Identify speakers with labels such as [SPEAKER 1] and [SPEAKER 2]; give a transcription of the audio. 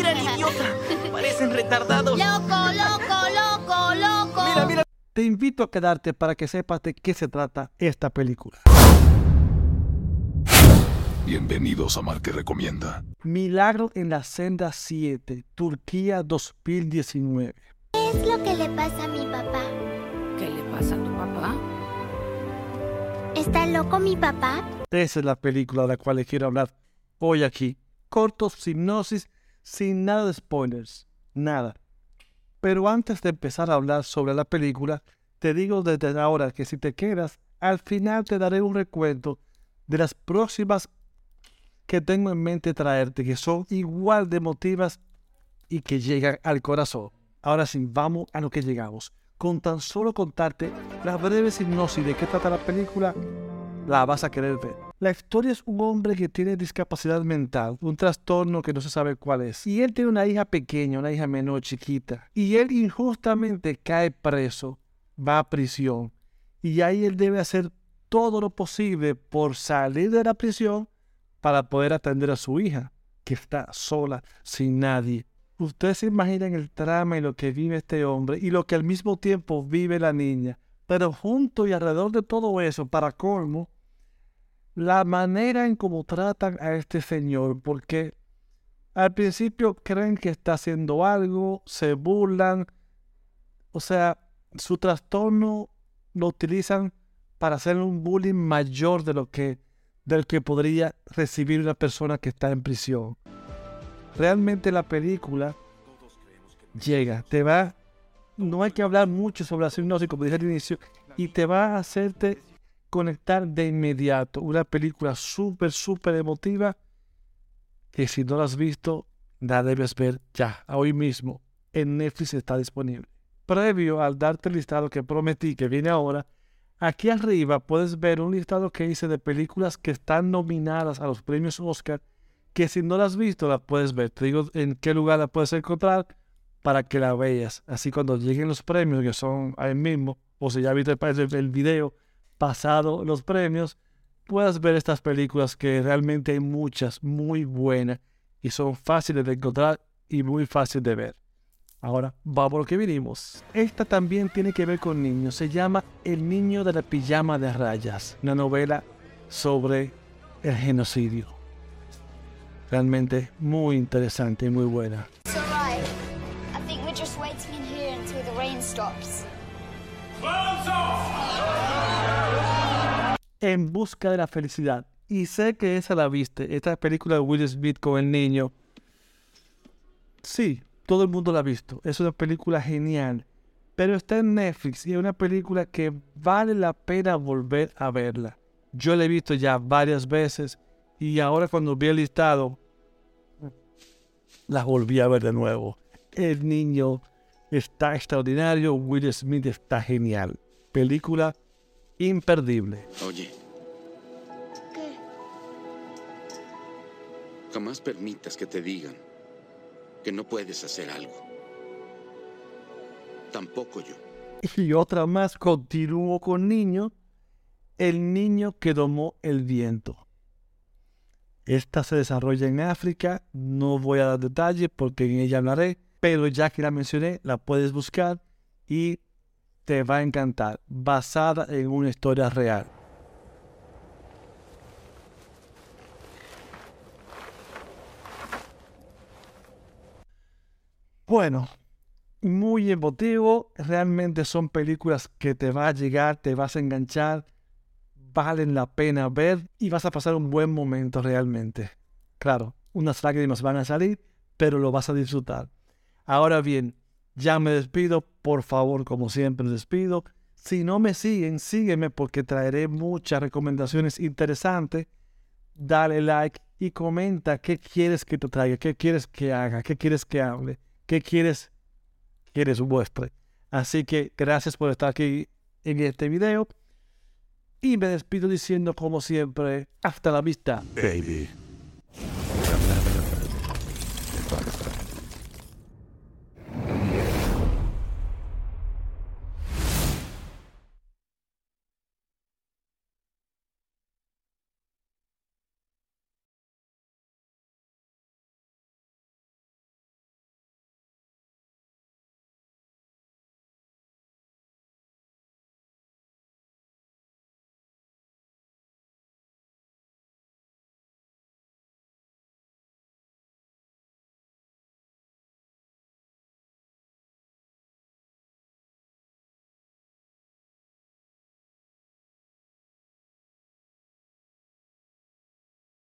[SPEAKER 1] mira el idiota. Parecen retardados.
[SPEAKER 2] Loco, loco, loco, loco.
[SPEAKER 1] Mira, mira.
[SPEAKER 3] Te invito a quedarte para que sepas de qué se trata esta película.
[SPEAKER 4] Bienvenidos a Marque Recomienda.
[SPEAKER 3] Milagro en la senda 7, Turquía 2019.
[SPEAKER 2] ¿Qué es lo que le pasa a mi papá?
[SPEAKER 5] ¿Qué le pasa a tu papá?
[SPEAKER 2] ¿Está loco mi papá?
[SPEAKER 3] Esa es la película de la cual les quiero hablar hoy aquí. Corto, hipnosis, sin nada de spoilers. Nada. Pero antes de empezar a hablar sobre la película, te digo desde ahora que si te quedas, al final te daré un recuento de las próximas que tengo en mente traerte, que son igual de emotivas y que llegan al corazón. Ahora sí, vamos a lo que llegamos. Con tan solo contarte la breve hipnosis de qué trata la película, la vas a querer ver. La historia es un hombre que tiene discapacidad mental, un trastorno que no se sabe cuál es. Y él tiene una hija pequeña, una hija menor, chiquita. Y él injustamente cae preso, va a prisión. Y ahí él debe hacer todo lo posible por salir de la prisión para poder atender a su hija, que está sola, sin nadie. Ustedes se imaginan el trama y lo que vive este hombre y lo que al mismo tiempo vive la niña. Pero junto y alrededor de todo eso, para colmo, la manera en cómo tratan a este señor, porque al principio creen que está haciendo algo, se burlan, o sea, su trastorno lo utilizan para hacer un bullying mayor de lo que del que podría recibir una persona que está en prisión. Realmente la película llega, te va, no hay que hablar mucho sobre la hipnosis, como dije al inicio, y te va a hacerte conectar de inmediato. Una película súper, súper emotiva que si no la has visto, la debes ver ya, hoy mismo. En Netflix está disponible. Previo al darte el listado que prometí que viene ahora, aquí arriba puedes ver un listado que hice de películas que están nominadas a los premios Oscar, que si no las has visto, la puedes ver. Te digo en qué lugar la puedes encontrar para que la veas. Así cuando lleguen los premios, que son ahí mismo, o si ya viste el video, pasado los premios, puedas ver estas películas que realmente hay muchas muy buenas y son fáciles de encontrar y muy fáciles de ver. Ahora, vamos a lo que vinimos. Esta también tiene que ver con niños. Se llama El niño de la pijama de rayas, una novela sobre el genocidio. Realmente muy interesante y muy buena. En busca de la felicidad. Y sé que esa la viste, esta película de Will Smith con el niño. Sí, todo el mundo la ha visto. Es una película genial. Pero está en Netflix y es una película que vale la pena volver a verla. Yo la he visto ya varias veces y ahora cuando vi el listado, la volví a ver de nuevo. El niño está extraordinario, Will Smith está genial. Película imperdible.
[SPEAKER 6] Oye,
[SPEAKER 2] ¿Qué?
[SPEAKER 6] jamás permitas que te digan que no puedes hacer algo. Tampoco yo.
[SPEAKER 3] Y otra más, continúo con niño, el niño que domó el viento. Esta se desarrolla en África, no voy a dar detalles porque en ella hablaré, pero ya que la mencioné, la puedes buscar y te va a encantar, basada en una historia real. Bueno, muy emotivo. Realmente son películas que te va a llegar, te vas a enganchar, valen la pena ver y vas a pasar un buen momento realmente. Claro, unas lágrimas van a salir, pero lo vas a disfrutar. Ahora bien, ya me despido, por favor, como siempre despido. Si no me siguen, sígueme porque traeré muchas recomendaciones interesantes. Dale like y comenta qué quieres que te traiga, qué quieres que haga, qué quieres que hable, qué quieres quieres muestre. Así que gracias por estar aquí en este video. Y me despido diciendo como siempre, hasta la vista.
[SPEAKER 4] Baby.